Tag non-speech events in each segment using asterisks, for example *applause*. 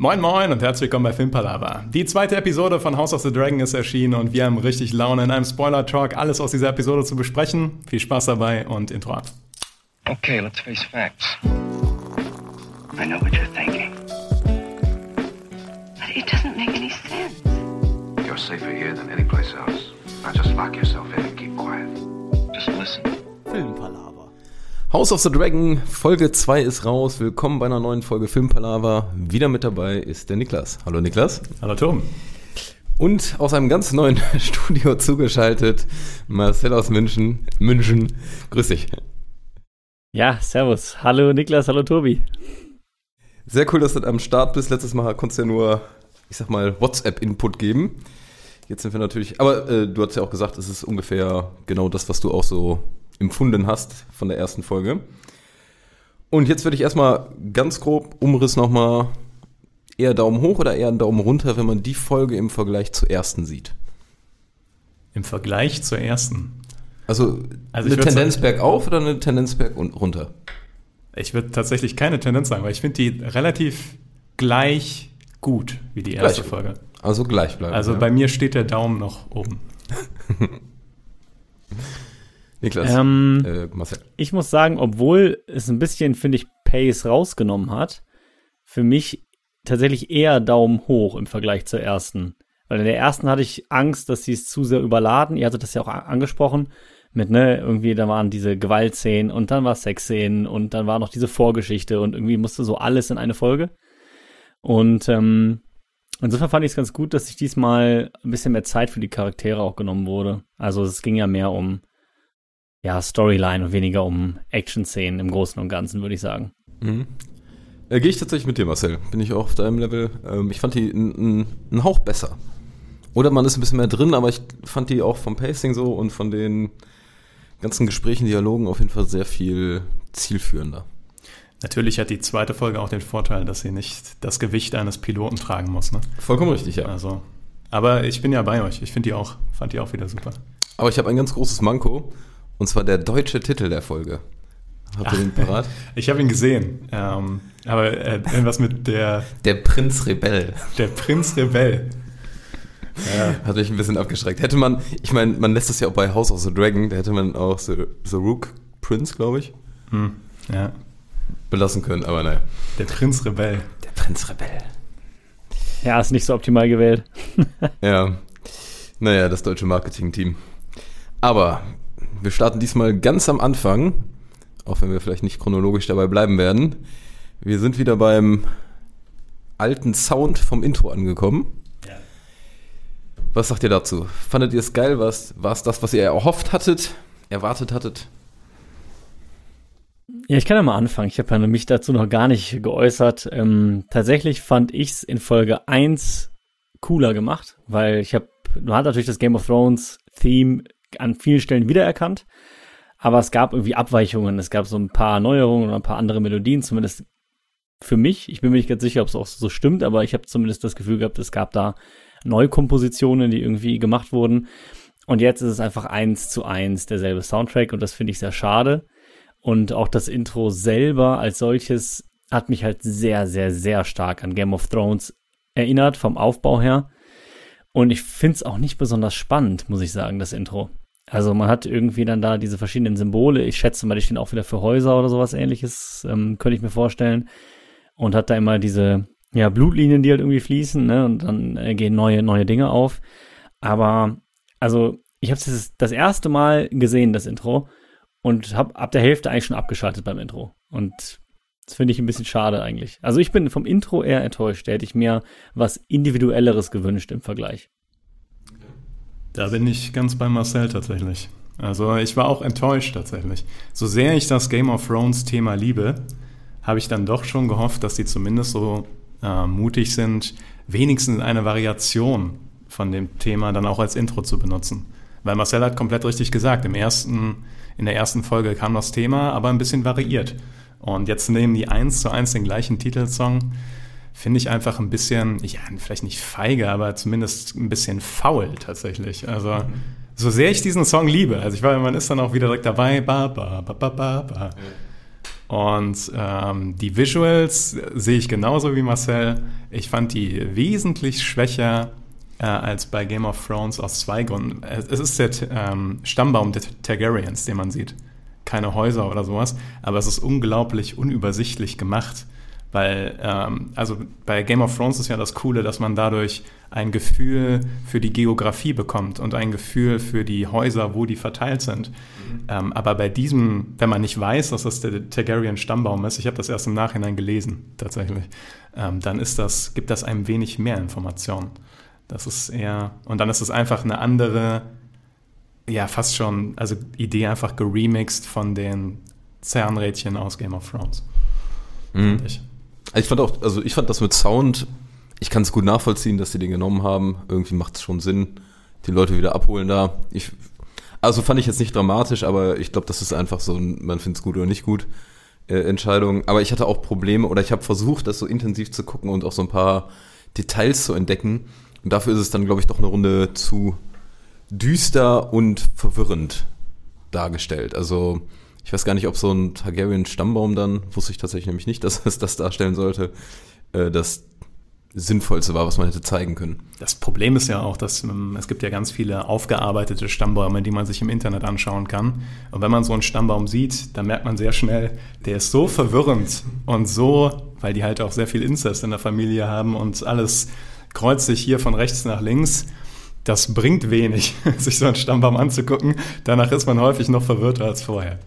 Moin Moin und herzlich willkommen bei Filmpalava. Die zweite Episode von House of the Dragon ist erschienen und wir haben richtig Laune in einem Spoiler-Talk alles aus dieser Episode zu besprechen. Viel Spaß dabei und Intro ab. Okay, let's face facts. I know what you're thinking. But it doesn't make any sense. You're safer here than any place else. Now just lock yourself in and keep quiet. Just listen. Filmpalaver. House of the Dragon, Folge 2 ist raus. Willkommen bei einer neuen Folge Filmpalaver. Wieder mit dabei ist der Niklas. Hallo Niklas. Hallo Tom. Und aus einem ganz neuen *laughs* Studio zugeschaltet, Marcel aus München. München, grüß dich. Ja, servus. Hallo Niklas, hallo Tobi. Sehr cool, dass du am Start bist. Letztes Mal konntest du ja nur, ich sag mal, WhatsApp-Input geben. Jetzt sind wir natürlich, aber äh, du hast ja auch gesagt, es ist ungefähr genau das, was du auch so empfunden hast von der ersten Folge. Und jetzt würde ich erstmal ganz grob Umriss nochmal eher Daumen hoch oder eher einen Daumen runter, wenn man die Folge im Vergleich zur ersten sieht. Im Vergleich zur ersten. Also, Also eine Tendenz sagen- bergauf oder eine Tendenz berg und runter? Ich würde tatsächlich keine Tendenz sagen, weil ich finde die relativ gleich gut wie die erste Gleich. Folge. Also gleich bleiben. Also ja. bei mir steht der Daumen noch oben. *laughs* Niklas, Ähm, äh, Marcel. ich muss sagen, obwohl es ein bisschen, finde ich, Pace rausgenommen hat, für mich tatsächlich eher Daumen hoch im Vergleich zur ersten. Weil in der ersten hatte ich Angst, dass sie es zu sehr überladen. Ihr hattet das ja auch angesprochen. Mit, ne, irgendwie, da waren diese Gewaltszenen und dann war Sexszenen und dann war noch diese Vorgeschichte und irgendwie musste so alles in eine Folge. Und ähm, insofern fand ich es ganz gut, dass sich diesmal ein bisschen mehr Zeit für die Charaktere auch genommen wurde. Also es ging ja mehr um ja, Storyline und weniger um Action-Szenen im Großen und Ganzen, würde ich sagen. Mhm. Äh, Gehe ich tatsächlich mit dir, Marcel. Bin ich auch auf deinem Level. Ähm, ich fand die einen Hauch besser. Oder man ist ein bisschen mehr drin, aber ich fand die auch vom Pacing so und von den ganzen Gesprächen, Dialogen auf jeden Fall sehr viel zielführender. Natürlich hat die zweite Folge auch den Vorteil, dass sie nicht das Gewicht eines Piloten tragen muss. Ne? Vollkommen richtig, ja. Also, aber ich bin ja bei euch. Ich finde die auch, fand die auch wieder super. Aber ich habe ein ganz großes Manko, und zwar der deutsche Titel der Folge. Habt ihr den parat? *laughs* Ich habe ihn gesehen, ähm, aber äh, irgendwas mit der, Der Prinz Rebell. der Prinz Rebell. Ja, Hat mich ein bisschen abgeschreckt. Hätte man, ich meine, man lässt das ja auch bei House of the Dragon, da hätte man auch The, the Rook Prince, glaube ich, hm, ja, belassen können, aber naja. der Prinz Rebell. Der Prinz Rebell. Ja, ist nicht so optimal gewählt. Ja, naja, das deutsche Marketing-Team. Aber wir starten diesmal ganz am Anfang, auch wenn wir vielleicht nicht chronologisch dabei bleiben werden. Wir sind wieder beim alten Sound vom Intro angekommen. Ja. Was sagt ihr dazu? Fandet ihr es geil? War es war es das, was ihr erhofft hattet, erwartet hattet? Ja, ich kann ja mal anfangen. Ich habe ja mich dazu noch gar nicht geäußert. Ähm, tatsächlich fand ich es in Folge 1 cooler gemacht, weil ich habe, man hat natürlich das Game of Thrones Theme an vielen Stellen wiedererkannt, aber es gab irgendwie Abweichungen. Es gab so ein paar Neuerungen und ein paar andere Melodien, zumindest für mich. Ich bin mir nicht ganz sicher, ob es auch so stimmt, aber ich habe zumindest das Gefühl gehabt, es gab da Neukompositionen, die irgendwie gemacht wurden. Und jetzt ist es einfach eins zu eins derselbe Soundtrack und das finde ich sehr schade. Und auch das Intro selber als solches hat mich halt sehr, sehr, sehr stark an Game of Thrones erinnert, vom Aufbau her. Und ich finde es auch nicht besonders spannend, muss ich sagen, das Intro. Also man hat irgendwie dann da diese verschiedenen Symbole. Ich schätze mal, die stehen auch wieder für Häuser oder sowas ähnliches, ähm, könnte ich mir vorstellen. Und hat da immer diese ja, Blutlinien, die halt irgendwie fließen, ne? Und dann äh, gehen neue, neue Dinge auf. Aber, also, ich habe das das erste Mal gesehen, das Intro, und habe ab der Hälfte eigentlich schon abgeschaltet beim Intro. Und das finde ich ein bisschen schade eigentlich. Also ich bin vom Intro eher enttäuscht. Da hätte ich mir was Individuelleres gewünscht im Vergleich. Da bin ich ganz bei Marcel tatsächlich. Also ich war auch enttäuscht tatsächlich. So sehr ich das Game of Thrones Thema liebe, habe ich dann doch schon gehofft, dass sie zumindest so äh, mutig sind, wenigstens eine Variation von dem Thema dann auch als Intro zu benutzen. Weil Marcel hat komplett richtig gesagt, im ersten, in der ersten Folge kam das Thema, aber ein bisschen variiert. Und jetzt nehmen die eins zu eins den gleichen Titelsong. Finde ich einfach ein bisschen, ja, vielleicht nicht feige, aber zumindest ein bisschen faul tatsächlich. Also, so sehr ich diesen Song liebe, also ich war, man ist dann auch wieder direkt dabei, ba, ba, ba, ba, ba, ba. Und ähm, die Visuals sehe ich genauso wie Marcel. Ich fand die wesentlich schwächer äh, als bei Game of Thrones aus zwei Gründen. Es ist der ähm, Stammbaum der Targaryens, den man sieht. Keine Häuser oder sowas, aber es ist unglaublich unübersichtlich gemacht. Weil, ähm, also bei Game of Thrones ist ja das Coole, dass man dadurch ein Gefühl für die Geografie bekommt und ein Gefühl für die Häuser, wo die verteilt sind. Mhm. Ähm, aber bei diesem, wenn man nicht weiß, dass das der Targaryen-Stammbaum ist, ich habe das erst im Nachhinein gelesen, tatsächlich, ähm, dann ist das, gibt das einem wenig mehr Informationen. Das ist eher, und dann ist es einfach eine andere, ja, fast schon, also Idee einfach geremixed von den Zahnrädchen aus Game of Thrones. Mhm. Ich. ich fand auch, also ich fand das mit Sound, ich kann es gut nachvollziehen, dass die den genommen haben. Irgendwie macht es schon Sinn, die Leute wieder abholen da. Ich, also fand ich jetzt nicht dramatisch, aber ich glaube, das ist einfach so ein, man findet es gut oder nicht gut. Äh, Entscheidung. Aber ich hatte auch Probleme oder ich habe versucht, das so intensiv zu gucken und auch so ein paar Details zu entdecken. Und dafür ist es dann, glaube ich, doch eine Runde zu düster und verwirrend dargestellt. Also ich weiß gar nicht, ob so ein Targaryen-Stammbaum dann, wusste ich tatsächlich nämlich nicht, *laughs* dass es das darstellen sollte, äh, das Sinnvollste war, was man hätte zeigen können. Das Problem ist ja auch, dass ähm, es gibt ja ganz viele aufgearbeitete Stammbäume, die man sich im Internet anschauen kann. Und wenn man so einen Stammbaum sieht, dann merkt man sehr schnell, der ist so verwirrend und so, weil die halt auch sehr viel Inzest in der Familie haben und alles kreuzt sich hier von rechts nach links. Das bringt wenig, *laughs* sich so einen Stammbaum anzugucken. Danach ist man häufig noch verwirrter als vorher.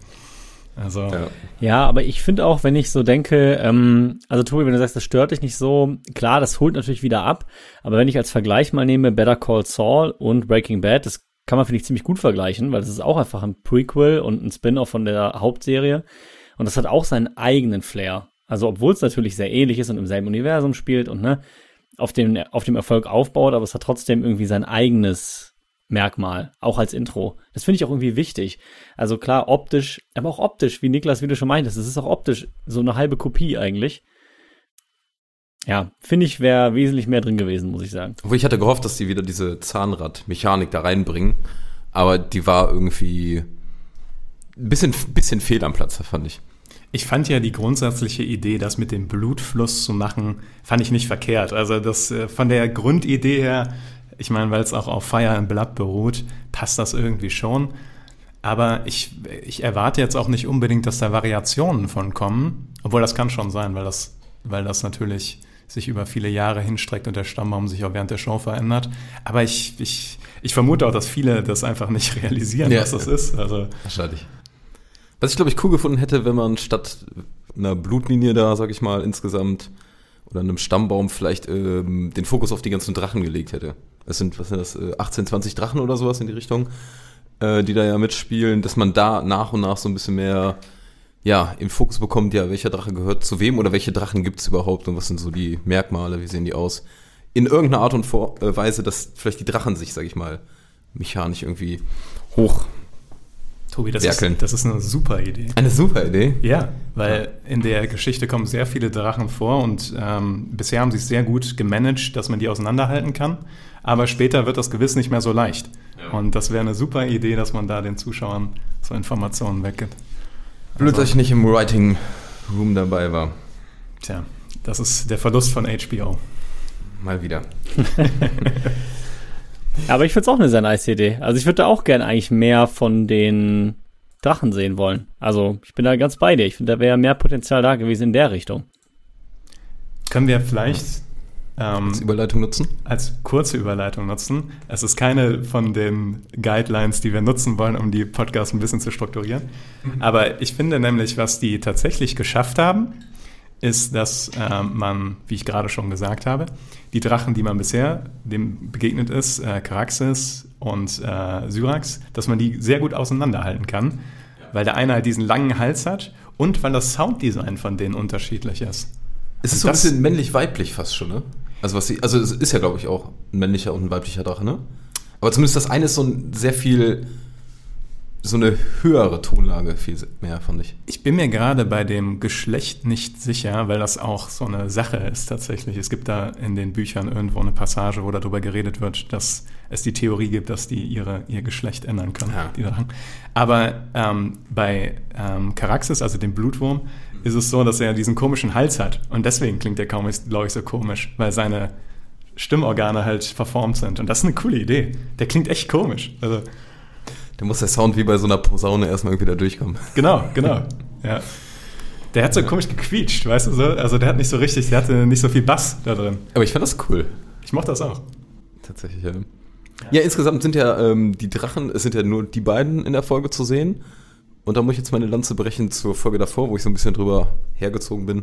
Also. Ja. ja, aber ich finde auch, wenn ich so denke, ähm, also Tobi, wenn du sagst, das stört dich nicht so, klar, das holt natürlich wieder ab. Aber wenn ich als Vergleich mal nehme Better Call Saul und Breaking Bad, das kann man, finde ich, ziemlich gut vergleichen, weil das ist auch einfach ein Prequel und ein Spin-off von der Hauptserie. Und das hat auch seinen eigenen Flair. Also, obwohl es natürlich sehr ähnlich ist und im selben Universum spielt und ne, auf dem, auf dem Erfolg aufbaut, aber es hat trotzdem irgendwie sein eigenes Merkmal, auch als Intro. Das finde ich auch irgendwie wichtig. Also klar, optisch, aber auch optisch, wie Niklas, wie du schon meintest, es ist auch optisch so eine halbe Kopie eigentlich. Ja, finde ich, wäre wesentlich mehr drin gewesen, muss ich sagen. Obwohl ich hatte gehofft, dass die wieder diese Zahnradmechanik da reinbringen, aber die war irgendwie ein bisschen, bisschen fehl am Platz, fand ich. Ich fand ja die grundsätzliche Idee, das mit dem Blutfluss zu machen, fand ich nicht verkehrt. Also das äh, von der Grundidee her, ich meine, weil es auch auf Fire and Blood beruht, passt das irgendwie schon. Aber ich, ich erwarte jetzt auch nicht unbedingt, dass da Variationen von kommen. Obwohl das kann schon sein, weil das, weil das natürlich sich über viele Jahre hinstreckt und der Stammbaum sich auch während der Show verändert. Aber ich, ich, ich vermute auch, dass viele das einfach nicht *laughs* realisieren, ja, was das ist. Also, wahrscheinlich. Was ich, glaube ich, cool gefunden hätte, wenn man statt einer Blutlinie da, sag ich mal, insgesamt oder einem Stammbaum vielleicht ähm, den Fokus auf die ganzen Drachen gelegt hätte. Es sind, was sind das, 18, äh, 20 Drachen oder sowas in die Richtung, äh, die da ja mitspielen, dass man da nach und nach so ein bisschen mehr ja, im Fokus bekommt, ja, welcher Drache gehört zu wem oder welche Drachen gibt es überhaupt und was sind so die Merkmale, wie sehen die aus. In irgendeiner Art und äh, Weise, dass vielleicht die Drachen sich, sag ich mal, mechanisch irgendwie hoch Tobi, das ist, das ist, eine super Idee. Eine super Idee? Ja, weil in der Geschichte kommen sehr viele Drachen vor und ähm, bisher haben sie es sehr gut gemanagt, dass man die auseinanderhalten kann. Aber später wird das gewiss nicht mehr so leicht. Ja. Und das wäre eine super Idee, dass man da den Zuschauern so Informationen weggibt. Blöd, also, dass ich nicht im Writing Room dabei war. Tja, das ist der Verlust von HBO. Mal wieder. *laughs* Aber ich finde es auch eine sehr nice Idee. Also ich würde da auch gerne eigentlich mehr von den Drachen sehen wollen. Also ich bin da ganz bei dir. Ich finde, da wäre mehr Potenzial da gewesen in der Richtung. Können wir vielleicht ähm, als Überleitung nutzen? Als kurze Überleitung nutzen. Es ist keine von den Guidelines, die wir nutzen wollen, um die Podcasts ein bisschen zu strukturieren. Mhm. Aber ich finde nämlich, was die tatsächlich geschafft haben, ist, dass äh, man, wie ich gerade schon gesagt habe, die Drachen, die man bisher dem begegnet ist, äh, Caraxes und äh, Syrax, dass man die sehr gut auseinanderhalten kann, weil der eine halt diesen langen Hals hat und weil das Sounddesign von denen unterschiedlich ist. Es ist so ein bisschen männlich-weiblich fast schon, ne? Also, was sie, also es ist ja, glaube ich, auch ein männlicher und ein weiblicher Drache, ne? Aber zumindest das eine ist so ein sehr viel so eine höhere Tonlage viel mehr, fand ich. Ich bin mir gerade bei dem Geschlecht nicht sicher, weil das auch so eine Sache ist tatsächlich. Es gibt da in den Büchern irgendwo eine Passage, wo darüber geredet wird, dass es die Theorie gibt, dass die ihre, ihr Geschlecht ändern können. Ja. Aber ähm, bei ähm, Caraxes, also dem Blutwurm, ist es so, dass er diesen komischen Hals hat. Und deswegen klingt der kaum, glaube ich, so komisch, weil seine Stimmorgane halt verformt sind. Und das ist eine coole Idee. Der klingt echt komisch. Also, Da muss der Sound wie bei so einer Posaune erstmal irgendwie da durchkommen. genau, *laughs* genau. Ja. Der hat so komisch gequietscht, weißt du so? Also der hat nicht so richtig, der hatte nicht so viel Bass da drin. Aber ich fand das cool. Ich mochte das auch. Tatsächlich, ja. Ja, insgesamt sind ja ähm, die Drachen, es sind ja nur die beiden in der Folge zu sehen. Und da muss ich jetzt meine Lanze brechen zur Folge davor, wo ich so ein bisschen drüber hergezogen bin.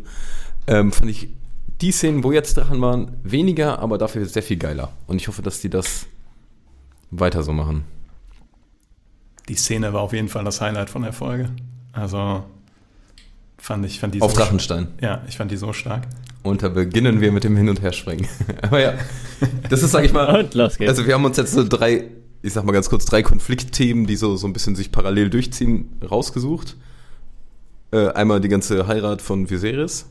Ähm, fand ich die Szenen, wo jetzt Drachen waren, weniger, aber dafür sehr viel geiler. Und ich hoffe, dass die das weiter so machen. Die Szene war auf jeden Fall das Highlight von der Folge. Also fand ich, fand die Auf so Drachenstein. Ja, ich fand die so stark. Und da beginnen wir mit dem Hin- und Herspringen. *laughs* aber ja, das ist, sag ich mal, *laughs* Und los geht's. Also wir haben uns jetzt so drei, ich sag mal ganz kurz, drei Konfliktthemen, die so, so ein bisschen sich parallel durchziehen, rausgesucht. Äh, einmal die ganze Heirat von Viserys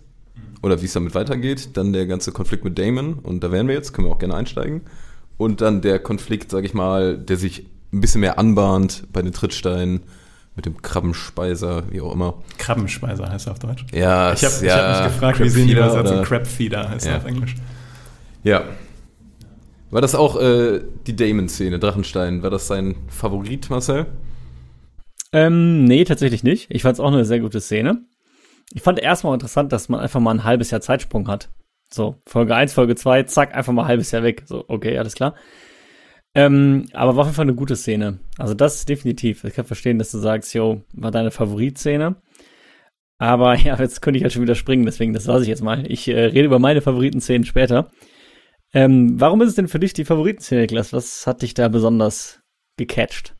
oder wie es damit weitergeht, dann der ganze Konflikt mit Damon und da wären wir jetzt, können wir auch gerne einsteigen. Und dann der Konflikt, sag ich mal, der sich ein bisschen mehr anbahnt bei den Trittsteinen mit dem Krabbenspeiser, wie auch immer. Krabbenspeiser heißt er auf Deutsch. Ja, Ich habe es- ich hab ja, mich gefragt, wie sie ihn Crabfeeder übersetzen. oder- Crab Feeder heißt er Ja. auf Englisch. Ja. War das auch äh, die Damon-Szene, Drachenstein? War das sein Favorit, Marcel? Ähm, nee, tatsächlich nicht. Ich fand es auch eine sehr gute Szene. Ich fand erstmal interessant, dass man einfach mal ein halbes Jahr Zeitsprung hat. So, Folge 1, Folge 2, zack, einfach mal ein halbes Jahr weg. So, okay, alles klar. Ähm, aber war auf jeden Fall eine gute Szene. Also das definitiv. Ich kann verstehen, dass du sagst, yo, war deine Favoritszene. Aber *laughs* ja, jetzt könnte ich halt schon wieder springen, deswegen das lasse ich jetzt mal. Ich äh, rede über meine Favoritenszenen später. Ähm, warum ist es denn für dich die Favoritenszene, Niklas? Was hat dich da besonders gecatcht?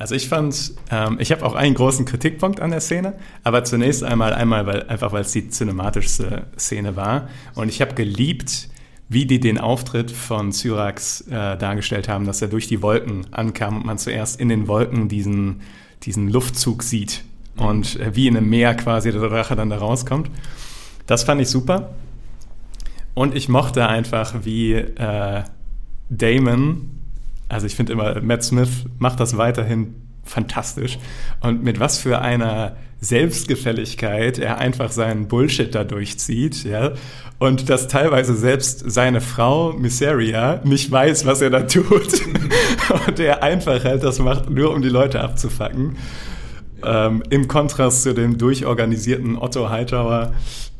Also ich fand, ähm, ich habe auch einen großen Kritikpunkt an der Szene, aber zunächst einmal, einmal weil, einfach weil es die cinematischste Szene war. Und ich habe geliebt, wie die den Auftritt von Syrax äh, dargestellt haben, dass er durch die Wolken ankam und man zuerst in den Wolken diesen, diesen Luftzug sieht und äh, wie in einem Meer quasi der Drache dann da rauskommt. Das fand ich super. Und ich mochte einfach, wie äh, Damon, also ich finde immer, Matt Smith macht das weiterhin fantastisch. Und mit was für einer Selbstgefälligkeit er einfach seinen Bullshit da durchzieht, ja. Und dass teilweise selbst seine Frau, Misseria, nicht weiß, was er da tut. *laughs* und er einfach halt das macht, nur um die Leute abzufacken. Ähm, Im Kontrast zu dem durchorganisierten Otto Hightower,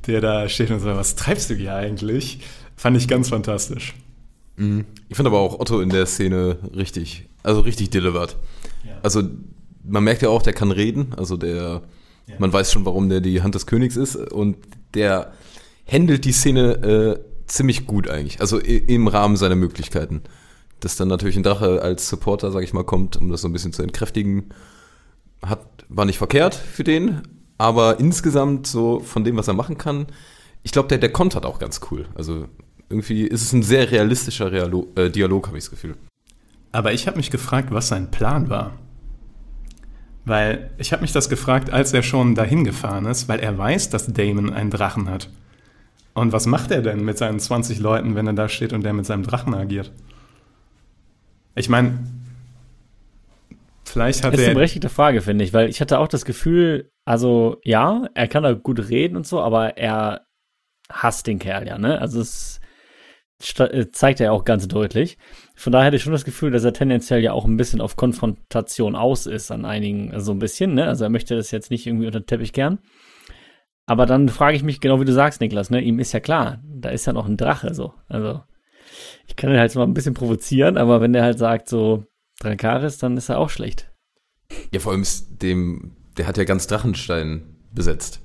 der da steht und so, was treibst du hier eigentlich? Fand ich ganz fantastisch. Ich finde aber auch Otto in der Szene richtig, also richtig delivered. Also man merkt ja auch, der kann reden, also der, man weiß schon, warum der die Hand des Königs ist und der handelt die Szene äh, ziemlich gut eigentlich, also im Rahmen seiner Möglichkeiten. Dass dann natürlich ein Drache als Supporter, sag ich mal, kommt, um das so ein bisschen zu entkräftigen, hat, war nicht verkehrt für den, aber insgesamt so von dem, was er machen kann, ich glaube, der, der kontert auch ganz cool. Also irgendwie ist es ein sehr realistischer Realo äh, Dialog, habe ich das Gefühl. Aber ich habe mich gefragt, was sein Plan war. Weil ich habe mich das gefragt, als er schon dahin gefahren ist, weil er weiß, dass Damon einen Drachen hat. Und was macht er denn mit seinen 20 Leuten, wenn er da steht und der mit seinem Drachen agiert? Ich meine, vielleicht hat Das ist eine er. berechtigte Frage, finde ich, weil ich hatte auch das Gefühl, also ja, er kann da gut reden und so, aber er hasst den Kerl ja, ne? Also es zeigt er ja auch ganz deutlich. Von daher hatte ich schon das Gefühl, dass er tendenziell ja auch ein bisschen auf Konfrontation aus ist an einigen, also so ein bisschen, ne? Also er möchte das jetzt nicht irgendwie unter den Teppich kehren. Aber dann frage ich mich, genau wie du sagst, Niklas, ne? Ihm ist ja klar, da ist ja noch ein Drache so. Also ich kann ihn halt mal ein bisschen provozieren, aber wenn der halt sagt so Drakaris, dann ist er auch schlecht. Ja, vor allem ist dem, der hat ja ganz Drachenstein besetzt.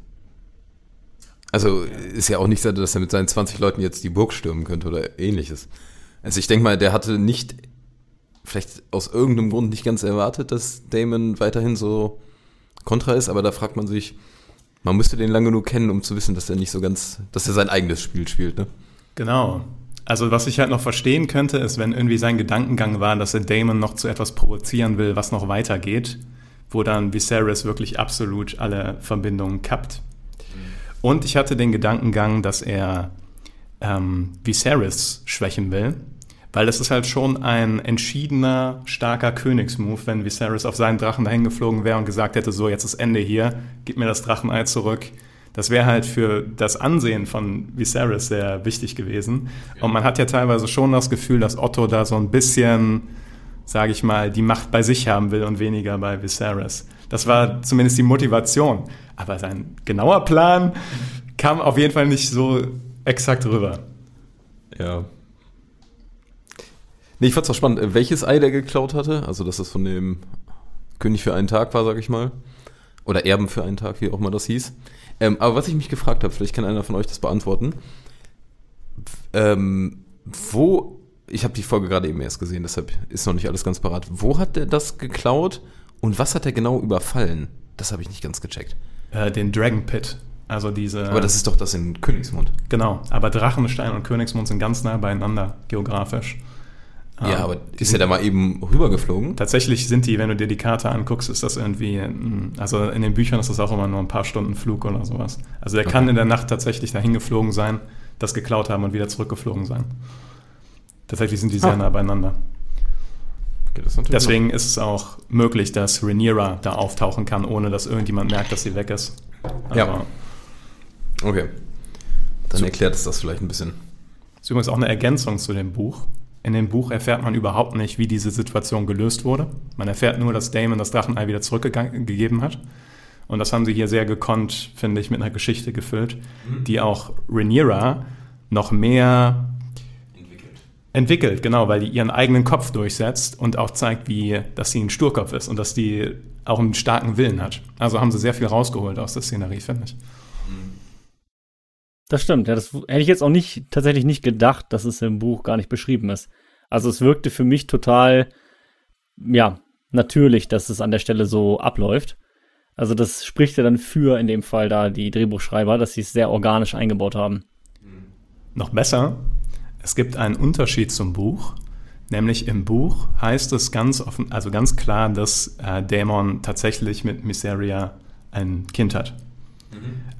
Also ist ja auch nicht so, dass er mit seinen 20 Leuten jetzt die Burg stürmen könnte oder ähnliches. Also ich denke mal, der hatte nicht, vielleicht aus irgendeinem Grund nicht ganz erwartet, dass Damon weiterhin so kontra ist, aber da fragt man sich, man müsste den lange genug kennen, um zu wissen, dass er nicht so ganz, dass er sein eigenes Spiel spielt, ne? Genau. Also was ich halt noch verstehen könnte, ist, wenn irgendwie sein Gedankengang war, dass er Damon noch zu etwas provozieren will, was noch weitergeht, wo dann Viserys wirklich absolut alle Verbindungen kappt. Und ich hatte den Gedankengang, dass er ähm, Viserys schwächen will, weil das ist halt schon ein entschiedener, starker Königsmove, wenn Viserys auf seinen Drachen dahin geflogen wäre und gesagt hätte, so, jetzt ist Ende hier, gib mir das Drachenei zurück, Das wäre halt für das Ansehen von Viserys sehr wichtig gewesen. Und man hat ja teilweise schon das Gefühl, dass Otto da so ein bisschen, sage ich mal, die Macht bei sich haben will und weniger bei Viserys. Das war zumindest die Motivation. Aber sein genauer Plan kam auf jeden Fall nicht so exakt rüber. Ja. Nee, ich fand's auch spannend, welches Ei der geklaut hatte. Also, dass es von dem König für einen Tag war, sag ich mal. Oder Erben für einen Tag, wie auch immer das hieß. Ähm, aber was ich mich gefragt habe, vielleicht kann einer von euch das beantworten. Ähm, wo, ich habe die Folge gerade eben erst gesehen, deshalb ist noch nicht alles ganz parat. Wo hat der das geklaut und was hat er genau überfallen? Das habe ich nicht ganz gecheckt. Äh, den Dragon Pit. Also diese. Aber das ist doch das in Königsmund. Genau, aber Drachenstein und Königsmund sind ganz nah beieinander, geografisch. Ja, Ähm, aber ist er da mal eben rübergeflogen? Tatsächlich sind die, wenn du dir die Karte anguckst, ist das irgendwie, mm, also in den Büchern ist das auch immer nur ein paar Stunden Flug oder sowas. Also der kann Okay. in der Nacht tatsächlich dahin geflogen sein, das geklaut haben und wieder zurückgeflogen sein. Tatsächlich sind die sehr Ah. nah beieinander. Okay, das natürlich Deswegen ist es auch möglich, dass Rhaenyra da auftauchen kann, ohne dass irgendjemand merkt, dass sie weg ist. Ja. Aber Okay. Dann So- erklärt es das vielleicht ein bisschen. ist übrigens auch eine Ergänzung zu dem Buch. In dem Buch erfährt man überhaupt nicht, wie diese Situation gelöst wurde. Man erfährt nur, dass Damon das Drachenei wieder zurückgegeben hat. Und das haben sie hier sehr gekonnt, finde ich, mit einer Geschichte gefüllt, die auch Rhaenyra noch mehr entwickelt, genau, weil die ihren eigenen Kopf durchsetzt und auch zeigt, wie, dass sie ein Sturkopf ist und dass die auch einen starken Willen hat. Also haben sie sehr viel rausgeholt aus der Szenerie, finde ich. Das stimmt, ja, das hätte ich jetzt auch nicht, tatsächlich nicht gedacht, dass es im Buch gar nicht beschrieben ist. Also es wirkte für mich total, ja, natürlich, dass es an der Stelle so abläuft. Also das spricht ja dann für in dem Fall da die Drehbuchschreiber, dass sie es sehr organisch eingebaut haben. Noch besser, es gibt einen Unterschied zum Buch. Nämlich im Buch heißt es ganz offen, also ganz klar, dass äh, Dämon tatsächlich mit Miseria ein Kind hat.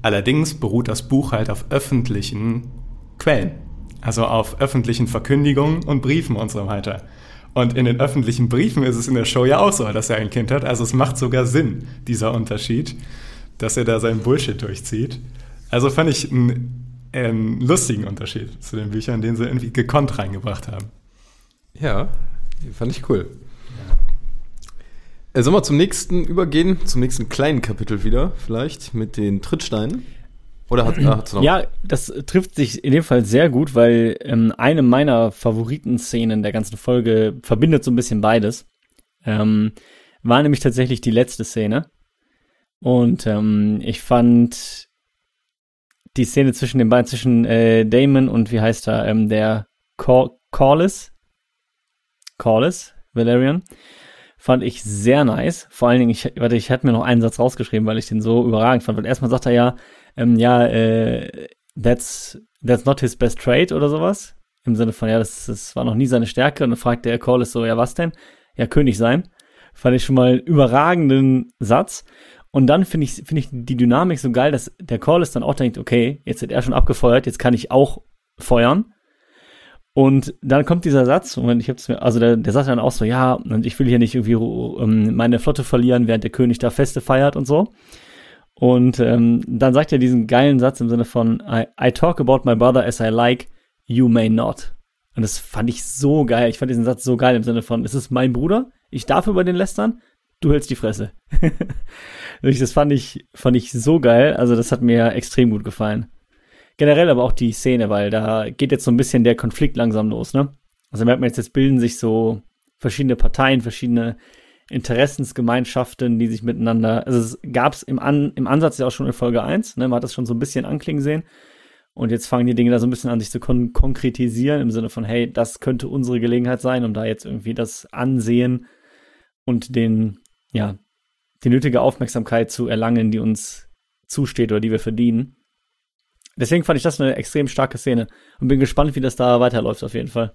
Allerdings beruht das Buch halt auf öffentlichen Quellen. Also auf öffentlichen Verkündigungen und Briefen und so weiter. Und in den öffentlichen Briefen ist es in der Show ja auch so, dass er ein Kind hat. Also es macht sogar Sinn, dieser Unterschied, dass er da seinen Bullshit durchzieht. Also fand ich einen, einen lustigen Unterschied zu den Büchern, den sie irgendwie gekonnt reingebracht haben. Ja, fand ich cool. Äh, sollen wir zum nächsten übergehen? Zum nächsten kleinen Kapitel wieder, vielleicht, mit den Trittsteinen? Oder hat, ah, hat's noch? Ja, das trifft sich in dem Fall sehr gut, weil ähm, eine meiner Favoritenszenen der ganzen Folge verbindet so ein bisschen beides. Ähm, war nämlich tatsächlich die letzte Szene. Und ähm, ich fand die Szene zwischen den beiden, zwischen äh, Damon und wie heißt er, ähm, der Cor Corliss, Corliss, Valerian, fand ich sehr nice. Vor allen Dingen, ich, warte, ich hatte mir noch einen Satz rausgeschrieben, weil ich den so überragend fand. Weil erstmal sagt er ja, ähm, ja, äh, that's, that's not his best trade oder sowas. Im Sinne von, ja, das, das war noch nie seine Stärke. Und dann fragt der Corliss so, ja, was denn? Ja, König sein. Fand ich schon mal einen überragenden Satz. Und dann finde ich, finde ich die Dynamik so geil, dass der Corliss dann auch denkt, okay, jetzt hat er schon abgefeuert, jetzt kann ich auch feuern. Und dann kommt dieser Satz, und ich hab's mir, also der, der sagt dann auch so, ja, und ich will hier nicht irgendwie ähm, meine Flotte verlieren, während der König da Feste feiert und so. Und ähm, dann sagt er diesen geilen Satz im Sinne von I, I talk about my brother as I like, you may not. Und das fand ich so geil. Ich fand diesen Satz so geil im Sinne von, es ist mein Bruder, ich darf über den lästern, du hältst die Fresse. *laughs* das fand ich, fand ich so geil. Also das hat mir extrem gut gefallen. Generell aber auch die Szene, weil da geht jetzt so ein bisschen der Konflikt langsam los, ne? Also merkt man jetzt, jetzt bilden sich so verschiedene Parteien, verschiedene Interessensgemeinschaften, die sich miteinander, also es gab es im, An, im Ansatz ja auch schon in Folge 1, ne? Man hat das schon so ein bisschen anklingen sehen. Und jetzt fangen die Dinge da so ein bisschen an, sich zu kon konkretisieren, im Sinne von, hey, das könnte unsere Gelegenheit sein, um da jetzt irgendwie das Ansehen und den, ja, die nötige Aufmerksamkeit zu erlangen, die uns zusteht oder die wir verdienen. Deswegen fand ich das eine extrem starke Szene und bin gespannt, wie das da weiterläuft auf jeden Fall.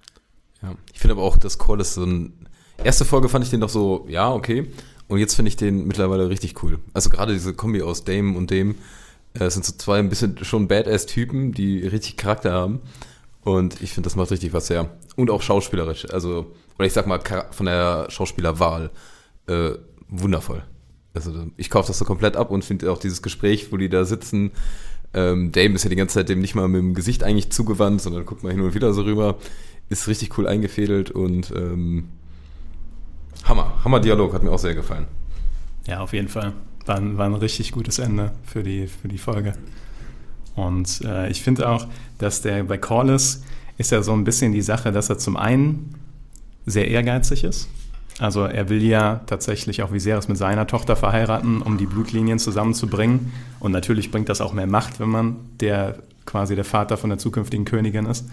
Ja, ich finde aber auch, dass Corliss so ein. Erste Folge fand ich den doch so, ja, okay. Und jetzt finde ich den mittlerweile richtig cool. Also gerade diese Kombi aus Dame und dem, äh, sind so zwei ein bisschen schon Badass-Typen, die richtig Charakter haben. Und ich finde, das macht richtig was her. Und auch schauspielerisch. Also, oder ich sag mal, von der Schauspielerwahl äh, wundervoll. Also ich kaufe das so komplett ab und finde auch dieses Gespräch, wo die da sitzen Ähm, Dame ist ja die ganze Zeit dem nicht mal mit dem Gesicht eigentlich zugewandt, sondern guckt mal hin und wieder so rüber. Ist richtig cool eingefädelt und ähm, Hammer. Hammer-Dialog, hat mir auch sehr gefallen. Ja, auf jeden Fall. War ein, war ein richtig gutes Ende für die, für die Folge. Und äh, ich finde auch, dass der bei Corliss ist ja so ein bisschen die Sache, dass er zum einen sehr ehrgeizig ist. Also er will ja tatsächlich auch Viserys mit seiner Tochter verheiraten, um die Blutlinien zusammenzubringen. Und natürlich bringt das auch mehr Macht, wenn man der quasi der Vater von der zukünftigen Königin ist.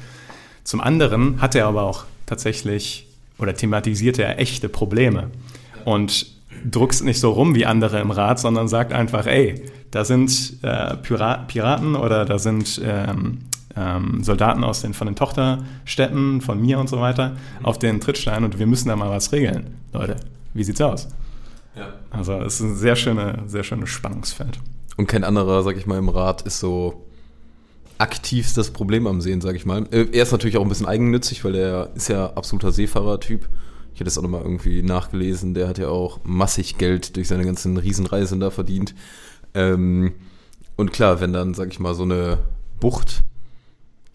Zum anderen hat er aber auch tatsächlich oder thematisiert er echte Probleme und druckst nicht so rum wie andere im Rat, sondern sagt einfach, ey, da sind äh, Piraten oder da sind ähm, ähm, Soldaten aus den, von den Tochterstädten, von mir und so weiter, auf den Trittstein und wir müssen da mal was regeln. Leute, wie sieht's aus? Ja. Also es ist ein sehr, schöne, sehr schönes Spannungsfeld. Und kein anderer, sag ich mal, im Rat ist so aktiv das Problem am Sehen, sag ich mal. Äh, er ist natürlich auch ein bisschen eigennützig, weil er ist ja absoluter Seefahrer-Typ. Ich hätte es auch nochmal irgendwie nachgelesen. Der hat ja auch massig Geld durch seine ganzen Riesenreisen da verdient. Ähm, und klar, wenn dann, sag ich mal, so eine Bucht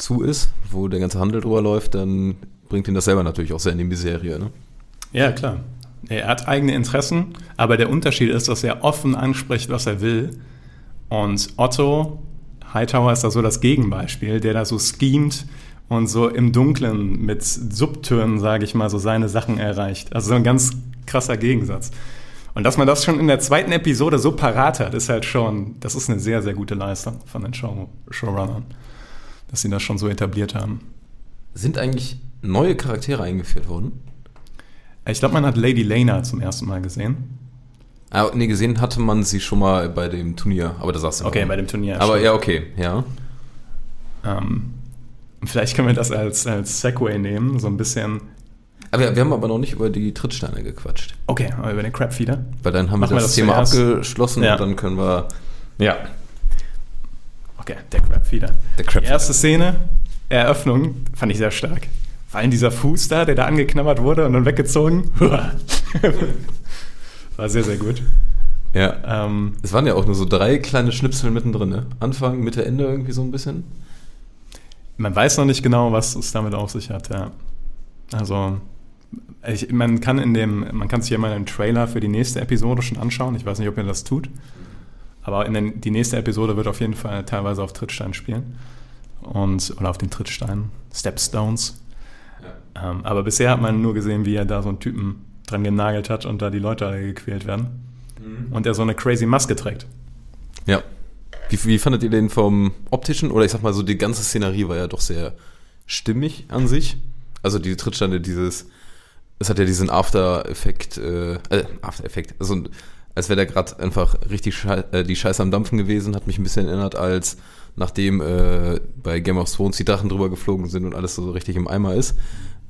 zu ist, wo der ganze Handel drüber läuft, dann bringt ihn das selber natürlich auch sehr in die Miserie. Ne? Ja, klar. Er hat eigene Interessen, aber der Unterschied ist, dass er offen anspricht, was er will. Und Otto Hightower ist da so das Gegenbeispiel, der da so schemt und so im Dunklen mit Subtönen, sage ich mal, so seine Sachen erreicht. Also so ein ganz krasser Gegensatz. Und dass man das schon in der zweiten Episode so parat hat, ist halt schon, das ist eine sehr, sehr gute Leistung von den Show Showrunnern dass sie das schon so etabliert haben. Sind eigentlich neue Charaktere eingeführt worden? Ich glaube, man hat Lady Lena zum ersten Mal gesehen. Ah, nee, gesehen hatte man sie schon mal bei dem Turnier, aber da sagst du Okay, bei dem Turnier. Aber schon. ja, okay, ja. Ähm, vielleicht können wir das als, als Segway nehmen, so ein bisschen. Aber wir, wir haben aber noch nicht über die Trittsteine gequatscht. Okay, aber über den Crabfeeder. Weil dann haben wir das, das Thema zuerst. abgeschlossen ja. und dann können wir. Ja, Okay, der Crabfeeder. Der Crabfeeder. Die erste Szene, Eröffnung, fand ich sehr stark. Vor allem dieser Fuß da, der da angeknabbert wurde und dann weggezogen. *laughs* War sehr, sehr gut. Ja. Ähm, es waren ja auch nur so drei kleine Schnipsel mittendrin, ne? Anfang, Mitte, Ende irgendwie so ein bisschen. Man weiß noch nicht genau, was es damit auf sich hat, ja. Also, ich, man kann in dem, man kann sich ja mal einen Trailer für die nächste Episode schon anschauen. Ich weiß nicht, ob ihr das tut. Aber in den, die nächste Episode wird auf jeden Fall teilweise auf Trittstein spielen. Und, oder auf den Trittsteinen, Stepstones. Ja. Ähm, aber bisher hat man nur gesehen, wie er da so einen Typen dran genagelt hat und da die Leute alle gequält werden. Mhm. Und er so eine crazy Maske trägt. Ja. Wie, wie fandet ihr den vom optischen? Oder ich sag mal so, die ganze Szenerie war ja doch sehr stimmig an sich. Also die Trittsteine, dieses, es hat ja diesen After-Effekt, äh, äh After-Effekt, also als wäre der gerade einfach richtig schei äh, die Scheiße am Dampfen gewesen, hat mich ein bisschen erinnert, als nachdem äh, bei Game of Thrones die Drachen drüber geflogen sind und alles so richtig im Eimer ist.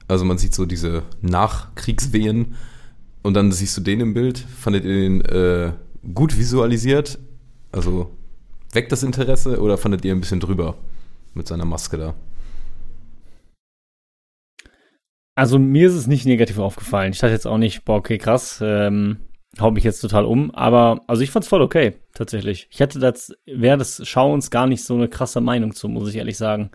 Also man sieht so diese Nachkriegswehen und dann siehst du den im Bild. Fandet ihr den äh, gut visualisiert? Also weckt das Interesse oder fandet ihr ein bisschen drüber mit seiner Maske da? Also mir ist es nicht negativ aufgefallen. Ich dachte jetzt auch nicht, boah, okay, krass. Ähm, haut mich jetzt total um, aber also ich fand's voll okay, tatsächlich. Ich hatte das während des Schauens gar nicht so eine krasse Meinung zu, muss ich ehrlich sagen.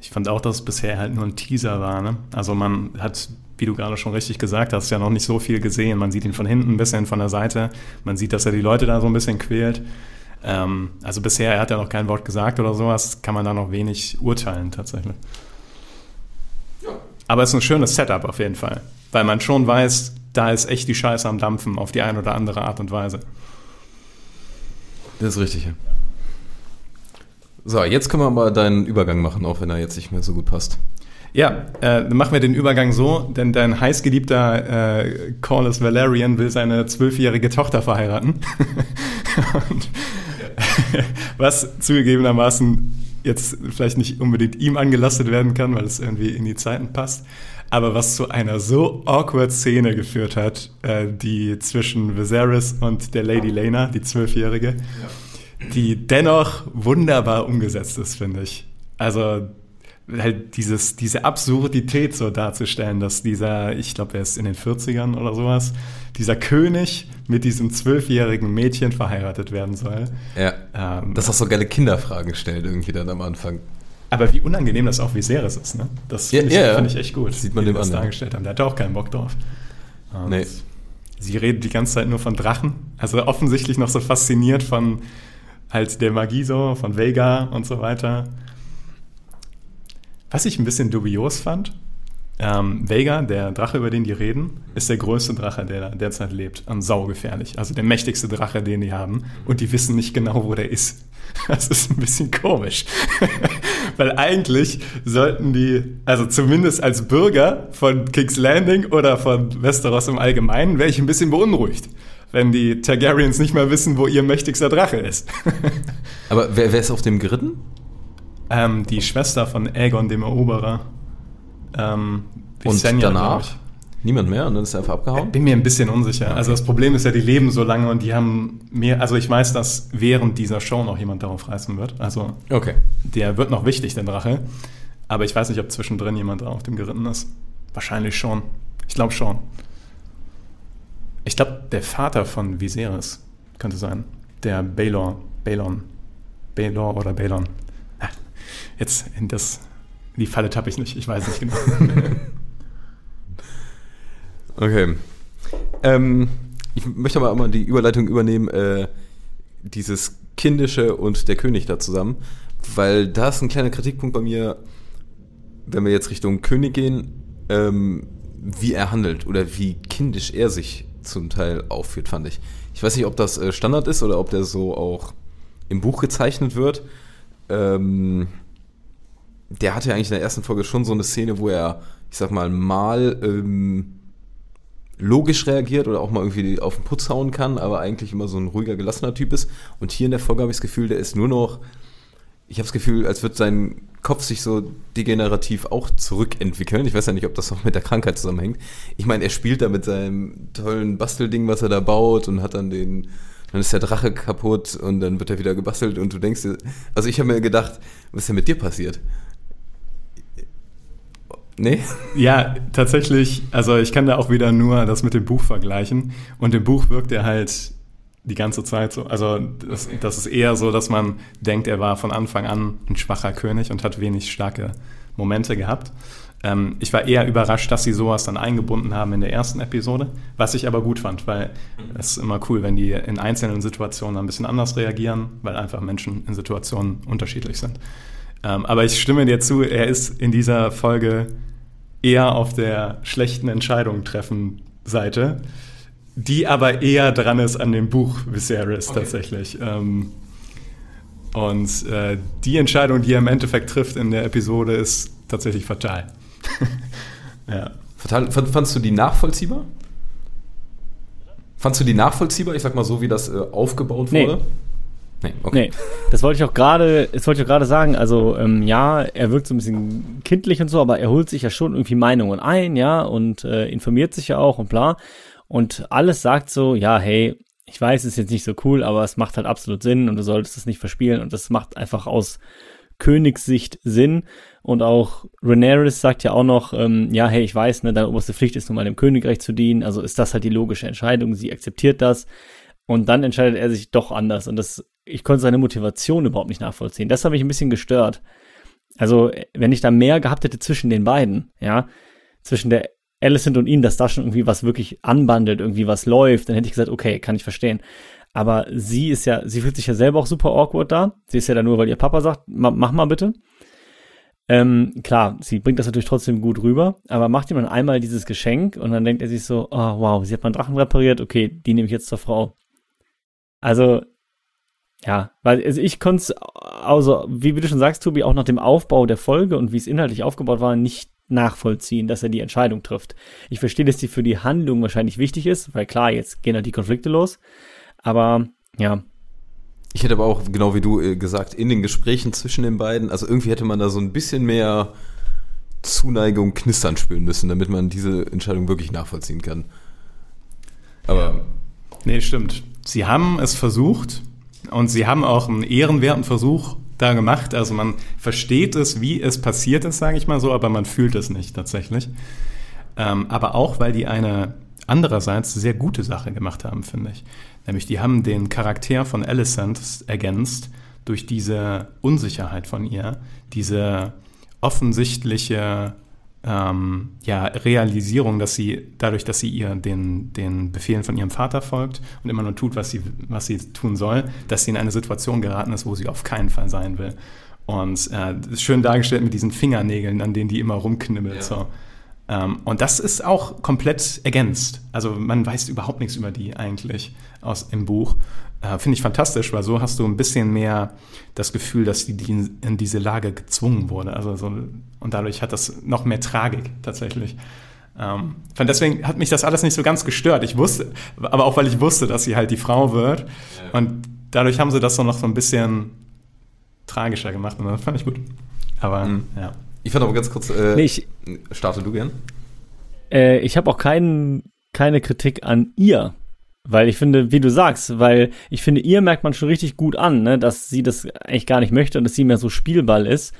Ich fand auch, dass es bisher halt nur ein Teaser war, ne? Also man hat, wie du gerade schon richtig gesagt hast, ja noch nicht so viel gesehen. Man sieht ihn von hinten ein bisschen von der Seite. Man sieht, dass er die Leute da so ein bisschen quält. Ähm, also bisher, er hat ja noch kein Wort gesagt oder sowas, kann man da noch wenig urteilen tatsächlich. Ja. Aber es ist ein schönes Setup auf jeden Fall, weil man schon weiß, da ist echt die Scheiße am Dampfen auf die eine oder andere Art und Weise. Das ist richtig. Ja. So, jetzt können wir mal deinen Übergang machen, auch wenn er jetzt nicht mehr so gut passt. Ja, äh, dann machen wir den Übergang so, denn dein heißgeliebter äh, Corlys Valerian will seine zwölfjährige Tochter verheiraten. *laughs* und, *laughs* was zugegebenermaßen jetzt vielleicht nicht unbedingt ihm angelastet werden kann, weil es irgendwie in die Zeiten passt aber was zu einer so awkward Szene geführt hat, äh, die zwischen Viserys und der Lady Lena, die Zwölfjährige, ja. die dennoch wunderbar umgesetzt ist, finde ich. Also halt dieses, diese Absurdität so darzustellen, dass dieser, ich glaube, er ist in den 40ern oder sowas, dieser König mit diesem zwölfjährigen Mädchen verheiratet werden soll. Ja. Ähm, Das auch so geile Kinderfragen stellt irgendwie dann am Anfang. Aber wie unangenehm das auch Viserys ist, ne? Das Ja, finde ich, ja. find ich echt gut. Das sieht man wie dem das an, ja. dargestellt haben. Der hatte auch keinen Bock drauf. Und Nee. Sie redet die ganze Zeit nur von Drachen. Also offensichtlich noch so fasziniert von halt der Magie so, von Vega und so weiter. Was ich ein bisschen dubios fand, ähm, Vega, der Drache, über den die reden, ist der größte Drache, der derzeit lebt. Und saugefährlich. Also der mächtigste Drache, den die haben. Und die wissen nicht genau, wo der ist. *laughs* Das ist ein bisschen komisch. *laughs* Weil eigentlich sollten die, also zumindest als Bürger von King's Landing oder von Westeros im Allgemeinen, wäre ich ein bisschen beunruhigt, wenn die Targaryens nicht mal wissen, wo ihr mächtigster Drache ist. *laughs* Aber wer, wer ist auf dem geritten? ähm, die Schwester von Aegon, dem Eroberer. Ähm, Und Visenya, glaub danach? Niemand mehr und dann ist er einfach abgehauen? Bin mir ein bisschen unsicher. Also das Problem ist ja, die leben so lange und die haben mehr, also ich weiß, dass während dieser Show noch jemand darauf reißen wird. Also Okay. der wird noch wichtig, der Drache. Aber ich weiß nicht, ob zwischendrin jemand auf dem geritten ist. Wahrscheinlich schon. Ich glaube schon. Ich glaube, der Vater von Viserys könnte sein. Der Baelor. Baelon. Baelor oder Baelon. Ah, Jetzt in das, in die Falle tappe ich nicht. Ich weiß nicht genau. *laughs* Okay. Ähm, ich möchte aber mal die Überleitung übernehmen, äh, dieses Kindische und der König da zusammen, weil da ist ein kleiner Kritikpunkt bei mir, wenn wir jetzt Richtung König gehen, ähm, wie er handelt oder wie kindisch er sich zum Teil aufführt, fand ich. Ich weiß nicht, ob das äh, Standard ist oder ob der so auch im Buch gezeichnet wird. Ähm, der hatte ja eigentlich in der ersten Folge schon so eine Szene, wo er, ich sag mal, mal ähm, logisch reagiert oder auch mal irgendwie auf den Putz hauen kann, aber eigentlich immer so ein ruhiger, gelassener Typ ist. Und hier in der Folge habe ich das Gefühl, der ist nur noch, ich habe das Gefühl, als wird sein Kopf sich so degenerativ auch zurückentwickeln. Ich weiß ja nicht, ob das auch mit der Krankheit zusammenhängt. Ich meine, er spielt da mit seinem tollen Bastelding, was er da baut und hat dann den, dann ist der Drache kaputt und dann wird er wieder gebastelt und du denkst dir, also ich habe mir gedacht, was ist denn mit dir passiert? Nee? Ja, tatsächlich, also ich kann da auch wieder nur das mit dem Buch vergleichen. Und im Buch wirkt er halt die ganze Zeit so. Also das, das ist eher so, dass man denkt, er war von Anfang an ein schwacher König und hat wenig starke Momente gehabt. Ähm, ich war eher überrascht, dass sie sowas dann eingebunden haben in der ersten Episode, was ich aber gut fand, weil es ist immer cool, wenn die in einzelnen Situationen ein bisschen anders reagieren, weil einfach Menschen in Situationen unterschiedlich sind. Ähm, aber ich stimme dir zu, er ist in dieser Folge eher auf der schlechten Entscheidung treffen Seite, die aber eher dran ist an dem Buch Viserys tatsächlich. Ähm, und äh, die Entscheidung, die er im Endeffekt trifft in der Episode, ist tatsächlich fatal. *laughs* ja. Fatal, fand, fandst du die nachvollziehbar? Fandst du die nachvollziehbar? Ich sag mal so, wie das äh, aufgebaut Nee. wurde? Nee, okay. Nee, das wollte ich auch gerade, das wollte ich auch gerade sagen. Also ähm, ja, er wirkt so ein bisschen kindlich und so, aber er holt sich ja schon irgendwie Meinungen ein, ja, und äh, informiert sich ja auch und bla. Und alles sagt so, ja, hey, ich weiß, es ist jetzt nicht so cool, aber es macht halt absolut Sinn und du solltest es nicht verspielen und das macht einfach aus Königssicht Sinn. Und auch Rhaenyra sagt ja auch noch, ähm, ja, hey, ich weiß, ne, deine oberste Pflicht ist nun mal dem Königreich zu dienen. Also ist das halt die logische Entscheidung. Sie akzeptiert das. Und dann entscheidet er sich doch anders. Und das, ich konnte seine Motivation überhaupt nicht nachvollziehen. Das habe ich ein bisschen gestört. Also, wenn ich da mehr gehabt hätte zwischen den beiden, ja, zwischen der Alicent und ihn, dass da schon irgendwie was wirklich anbandelt, irgendwie was läuft, dann hätte ich gesagt, okay, kann ich verstehen. Aber sie ist ja, sie fühlt sich ja selber auch super awkward da. Sie ist ja da nur, weil ihr Papa sagt, "Ma- mach mal bitte. Ähm, klar, sie bringt das natürlich trotzdem gut rüber, aber macht jemand einmal dieses Geschenk und dann denkt er sich so, oh wow, sie hat meinen Drachen repariert, okay, die nehme ich jetzt zur Frau. Also, ja, weil also ich konnte es, also wie, wie du schon sagst, Tobi, auch nach dem Aufbau der Folge und wie es inhaltlich aufgebaut war, nicht nachvollziehen, dass er die Entscheidung trifft. Ich verstehe, dass die für die Handlung wahrscheinlich wichtig ist, weil klar, jetzt gehen halt die Konflikte los, aber ja, Ich hätte aber auch, genau wie du äh, gesagt, in den Gesprächen zwischen den beiden, also irgendwie hätte man da so ein bisschen mehr Zuneigung, Knistern spüren müssen, damit man diese Entscheidung wirklich nachvollziehen kann. Aber Nee, stimmt. Sie haben es versucht und sie haben auch einen ehrenwerten Versuch da gemacht. Also man versteht es, wie es passiert ist, sage ich mal so, aber man fühlt es nicht tatsächlich. Ähm, aber auch, weil die eine andererseits sehr gute Sache gemacht haben, finde ich. Nämlich die haben den Charakter von Alicent ergänzt durch diese Unsicherheit von ihr, diese offensichtliche ähm, ja, Realisierung, dass sie dadurch, dass sie ihr den, den Befehlen von ihrem Vater folgt und immer nur tut, was sie, was sie tun soll, dass sie in eine Situation geraten ist, wo sie auf keinen Fall sein will. Und äh, schön dargestellt mit diesen Fingernägeln, an denen die immer rumknibbelt. Ja. So. Ähm, und das ist auch komplett ergänzt. Also man weiß überhaupt nichts über die eigentlich aus im Buch. Äh, Finde ich fantastisch, weil so hast du ein bisschen mehr das Gefühl, dass die, die in diese Lage gezwungen wurde. Also so, und dadurch hat das noch mehr Tragik tatsächlich. Ähm, deswegen hat mich das alles nicht so ganz gestört. Ich wusste, aber auch weil ich wusste, dass sie halt die Frau wird. Und dadurch haben sie das so noch so ein bisschen tragischer gemacht und das fand ich gut. Aber mhm. ja. Ich fand aber ganz kurz, äh, nee, ich, starte du gern. Äh, ich habe auch kein, keine Kritik an ihr. Weil ich finde, wie du sagst, weil ich finde, ihr merkt man schon richtig gut an, ne, dass sie das eigentlich gar nicht möchte und dass sie mehr so Spielball ist